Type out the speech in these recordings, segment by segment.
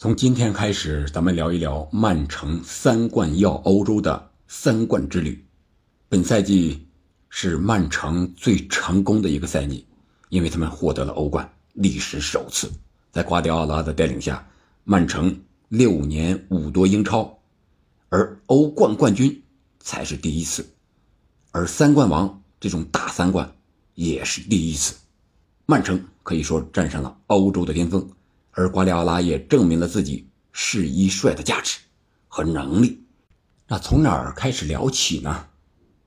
从今天开始，咱们聊一聊曼城三冠耀欧洲的三冠之旅。本赛季是曼城最成功的一个赛季，因为他们获得了欧冠，历史首次。在瓜迪奥拉的带领下，曼城六年五夺英超，而欧冠冠军才是第一次，而三冠王这种大三冠也是第一次。曼城可以说站上了欧洲的巅峰。而瓜迪奥拉也证明了自己是一帅的价值和能力。那从哪儿开始聊起呢？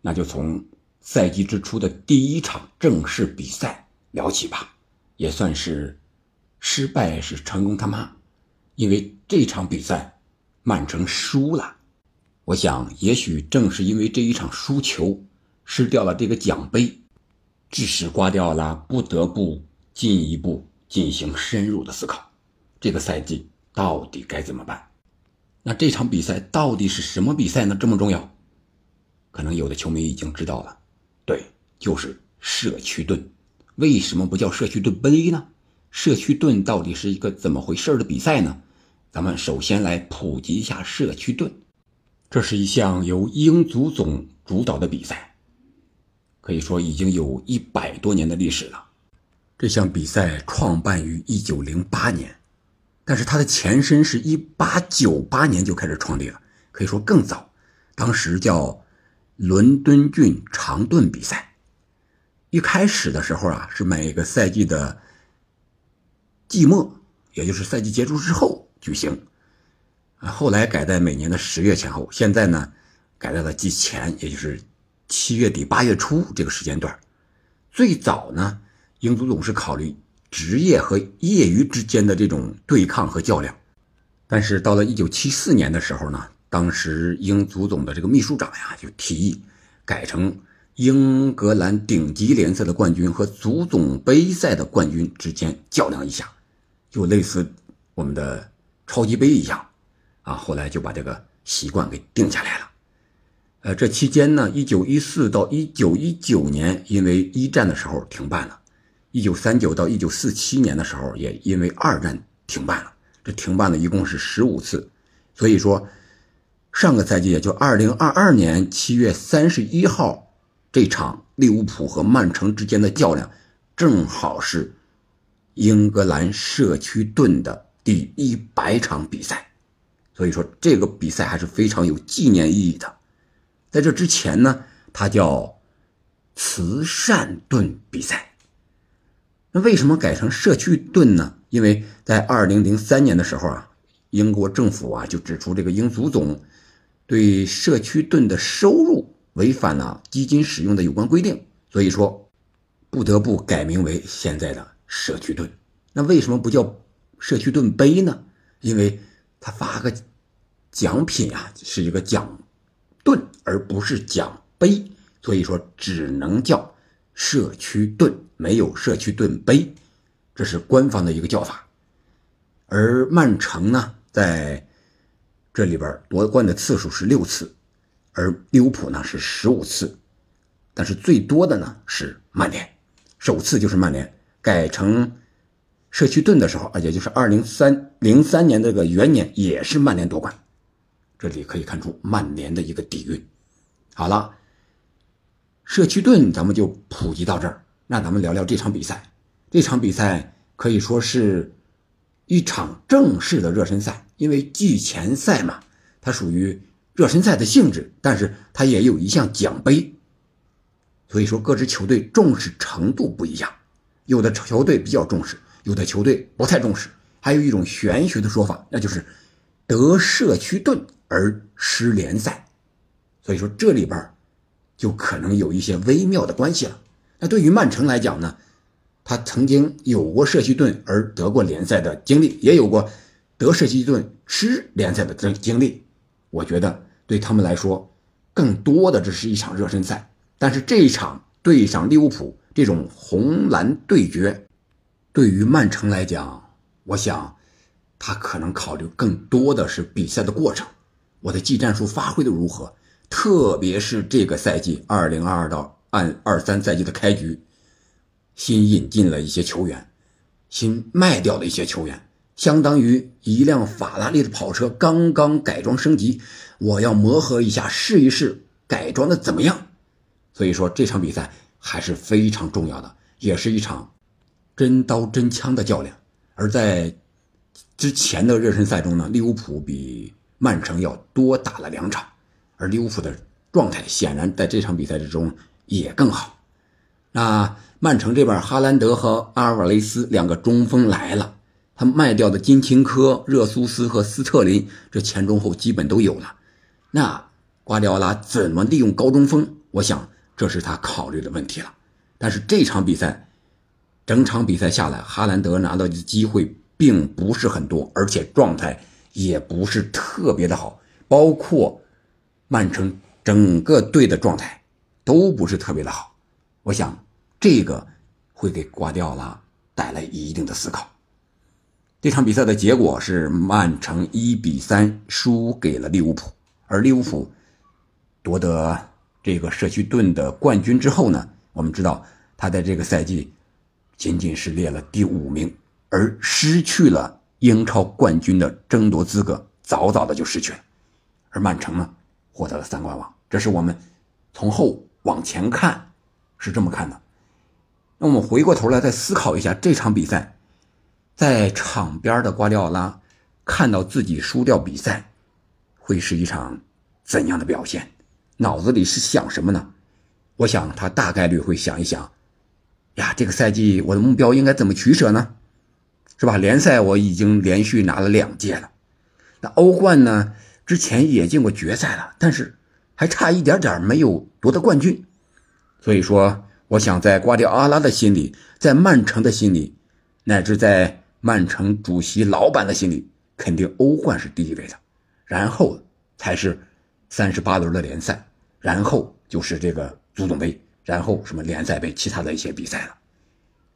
那就从赛季之初的第一场正式比赛聊起吧，也算是失败是成功他妈。因为这场比赛曼城输了，我想也许正是因为这一场输球，失掉了这个奖杯，致使瓜迪奥拉不得不进一步进行深入的思考。这个赛季到底该怎么办？那这场比赛到底是什么比赛呢？这么重要？可能有的球迷已经知道了，对，就是社区盾。为什么不叫社区盾杯呢？社区盾到底是一个怎么回事的比赛呢？咱们首先来普及一下社区盾。这是一项由英足总主导的比赛，可以说已经有一百多年的历史了。这项比赛创办于一九零八年。但是它的前身是一八九八年就开始创立了，可以说更早。当时叫伦敦郡长盾比赛。一开始的时候啊，是每个赛季的季末，也就是赛季结束之后举行。后来改在每年的十月前后，现在呢改在了季前，也就是七月底八月初这个时间段。最早呢，英足总是考虑。职业和业余之间的这种对抗和较量，但是到了一九七四年的时候呢，当时英足总的这个秘书长呀就提议改成英格兰顶级联赛的冠军和足总杯赛的冠军之间较量一下，就类似我们的超级杯一样，啊，后来就把这个习惯给定下来了。呃，这期间呢，一九一四到一九一九年，因为一战的时候停办了。一九三九到一九四七年的时候，也因为二战停办了。这停办了一共是十五次，所以说上个赛季也就二零二二年七月三十一号这场利物浦和曼城之间的较量，正好是英格兰社区盾的第一百场比赛，所以说这个比赛还是非常有纪念意义的。在这之前呢，它叫慈善盾比赛。那为什么改成社区盾呢？因为在二零零三年的时候啊，英国政府啊就指出这个英足总对社区盾的收入违反了基金使用的有关规定，所以说不得不改名为现在的社区盾。那为什么不叫社区盾杯呢？因为他发个奖品啊是一个奖盾，而不是奖杯，所以说只能叫社区盾。没有社区盾杯，这是官方的一个叫法。而曼城呢，在这里边夺冠的次数是六次，而利物浦呢是十五次，但是最多的呢是曼联，首次就是曼联改成社区盾的时候啊，也就是二零三零三年这个元年，也是曼联夺冠。这里可以看出曼联的一个底蕴。好了，社区盾咱们就普及到这儿。那咱们聊聊这场比赛。这场比赛可以说是一场正式的热身赛，因为季前赛嘛，它属于热身赛的性质，但是它也有一项奖杯，所以说各支球队重视程度不一样。有的球队比较重视，有的球队不太重视。还有一种玄学的说法，那就是得社区盾而失联赛，所以说这里边就可能有一些微妙的关系了。那对于曼城来讲呢，他曾经有过社区盾而得过联赛的经历，也有过得社区盾失联赛的这经历。我觉得对他们来说，更多的这是一场热身赛。但是这一场对上利物浦这种红蓝对决，对于曼城来讲，我想他可能考虑更多的是比赛的过程，我的技战术发挥的如何，特别是这个赛季二零二二到。按二三赛季的开局，新引进了一些球员，新卖掉了一些球员，相当于一辆法拉利的跑车刚刚改装升级，我要磨合一下，试一试改装的怎么样。所以说这场比赛还是非常重要的，也是一场真刀真枪的较量。而在之前的热身赛中呢，利物浦比曼城要多打了两场，而利物浦的状态显然在这场比赛之中也更好。那曼城这边，哈兰德和阿尔瓦雷斯两个中锋来了，他卖掉的金琴科、热苏斯和斯特林，这前中后基本都有了。那瓜迪奥拉怎么利用高中锋？我想这是他考虑的问题了。但是这场比赛，整场比赛下来，哈兰德拿到的机会并不是很多，而且状态也不是特别的好，包括曼城整个队的状态都不是特别的好。我想，这个会给瓜迪奥拉带来一定的思考。这场比赛的结果是曼城一比三输给了利物浦，而利物浦夺得这个社区盾的冠军之后呢，我们知道他在这个赛季仅仅是列了第五名，而失去了英超冠军的争夺资格，早早的就失去了。而曼城呢，获得了三冠王，这是我们从后往前看。是这么看的，那我们回过头来再思考一下这场比赛，在场边的瓜迪奥拉看到自己输掉比赛，会是一场怎样的表现？脑子里是想什么呢？我想他大概率会想一想，呀，这个赛季我的目标应该怎么取舍呢？是吧？联赛我已经连续拿了两届了，那欧冠呢？之前也进过决赛了，但是还差一点点没有夺得冠军。所以说，我想在瓜迪奥拉的心里，在曼城的心里，乃至在曼城主席老板的心里，肯定欧冠是第一位的，然后才是三十八轮的联赛，然后就是这个足总杯，然后什么联赛杯，其他的一些比赛了。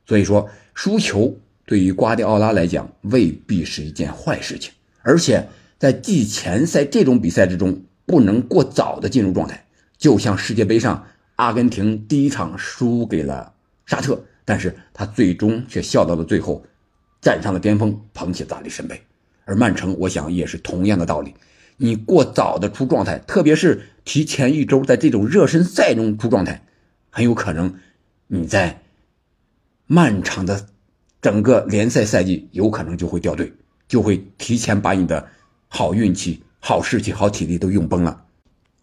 所以说，输球对于瓜迪奥拉来讲未必是一件坏事情，而且在季前赛这种比赛之中，不能过早的进入状态，就像世界杯上。阿根廷第一场输给了沙特，但是他最终却笑到了最后，站上了巅峰，捧起大力神杯。而曼城，我想也是同样的道理。你过早的出状态，特别是提前一周在这种热身赛中出状态，很有可能你在漫长的整个联赛赛季有可能就会掉队，就会提前把你的好运气、好士气、好体力都用崩了。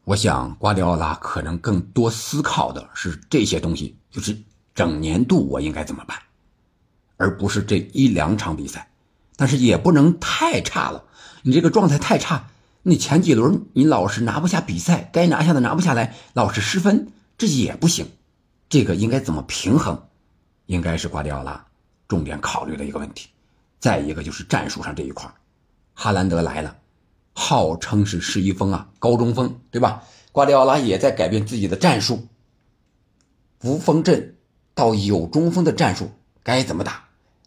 我想瓜迪奥拉可能更多思考的是这些东西，就是整年度我应该怎么办，而不是这一两场比赛。但是也不能太差了，你这个状态太差，你前几轮你老是拿不下比赛，该拿下的拿不下来，老是失分，这也不行。这个应该怎么平衡，应该是瓜迪奥拉重点考虑的一个问题。再一个就是战术上这一块，哈兰德来了。号称是十一锋啊，高中锋，对吧？瓜迪奥拉也在改变自己的战术，无锋阵到有中锋的战术该怎么打，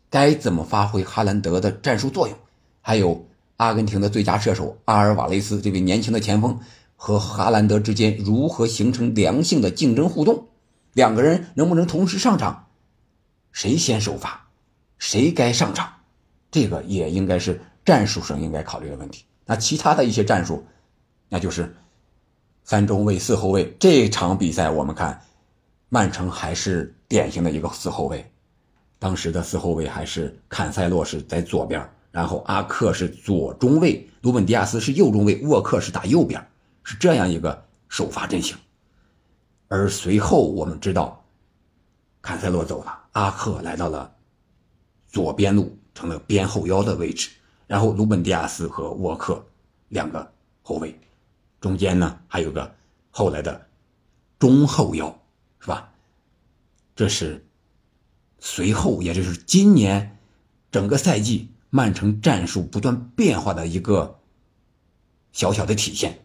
该怎么发挥哈兰德的战术作用？还有阿根廷的最佳射手阿尔瓦雷斯这位年轻的前锋和哈兰德之间如何形成良性的竞争互动？两个人能不能同时上场？谁先首发？谁该上场？这个也应该是战术上应该考虑的问题。那其他的一些战术，那就是三中卫、四后卫。这场比赛我们看，曼城还是典型的一个四后卫。当时的四后卫还是坎塞洛是在左边，然后阿克是左中卫，鲁本迪亚斯是右中卫，沃克是打右边，是这样一个首发阵型。而随后我们知道，坎塞洛走了，阿克来到了左边路，成了边后腰的位置。然后鲁本迪亚斯和沃克两个后卫，中间呢还有个后来的中后腰，是吧？这是随后，也就是今年整个赛季曼城战术不断变化的一个小小的体现。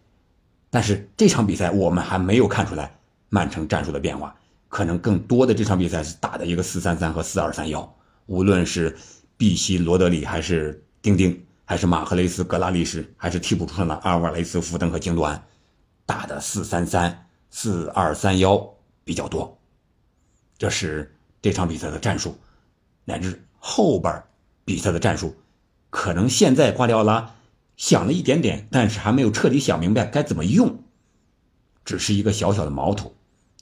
但是这场比赛我们还没有看出来曼城战术的变化，可能更多的这场比赛是打的一个四三三和四二三幺，无论是碧西罗德里还是。丁丁还是马赫雷斯、格拉利什，还是替补出场的阿尔瓦雷斯、福登和京多安，打的四三三、四二三幺比较多。这是这场比赛的战术，乃至后边比赛的战术，可能现在瓜迪奥拉想了一点点，但是还没有彻底想明白该怎么用，只是一个小小的毛头。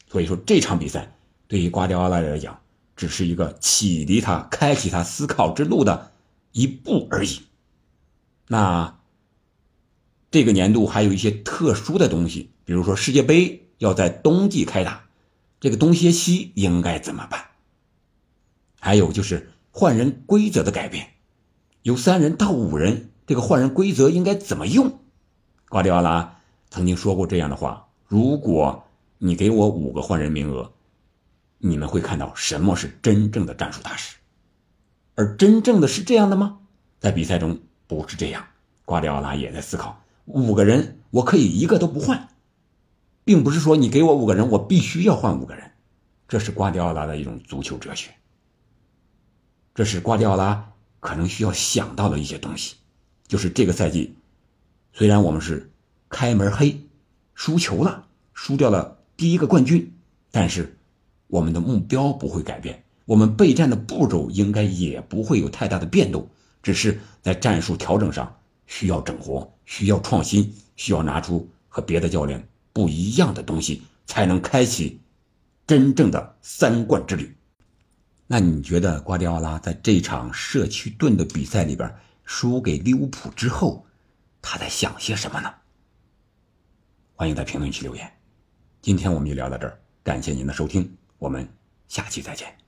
所以说这场比赛对于瓜迪奥拉来讲，只是一个启迪他、开启他思考之路的一步而已。那这个年度还有一些特殊的东西，比如说世界杯要在冬季开打，这个冬歇期应该怎么办？还有就是换人规则的改变。由三人到五人，这个换人规则应该怎么用？瓜迪奥拉曾经说过这样的话：“如果你给我五个换人名额，你们会看到什么是真正的战术大师。”而真正的是这样的吗？在比赛中不是这样。瓜迪奥拉也在思考：五个人我可以一个都不换，并不是说你给我五个人，我必须要换五个人。这是瓜迪奥拉的一种足球哲学。这是瓜迪奥拉。可能需要想到的一些东西，就是这个赛季，虽然我们是开门黑，输球了，输掉了第一个冠军，但是我们的目标不会改变，我们备战的步骤应该也不会有太大的变动，只是在战术调整上需要整活，需要创新，需要拿出和别的教练不一样的东西，才能开启真正的三冠之旅。那你觉得瓜迪奥拉在这场社区盾的比赛里边输给利物浦之后，他在想些什么呢？欢迎在评论区留言。今天我们就聊到这儿，感谢您的收听，我们下期再见。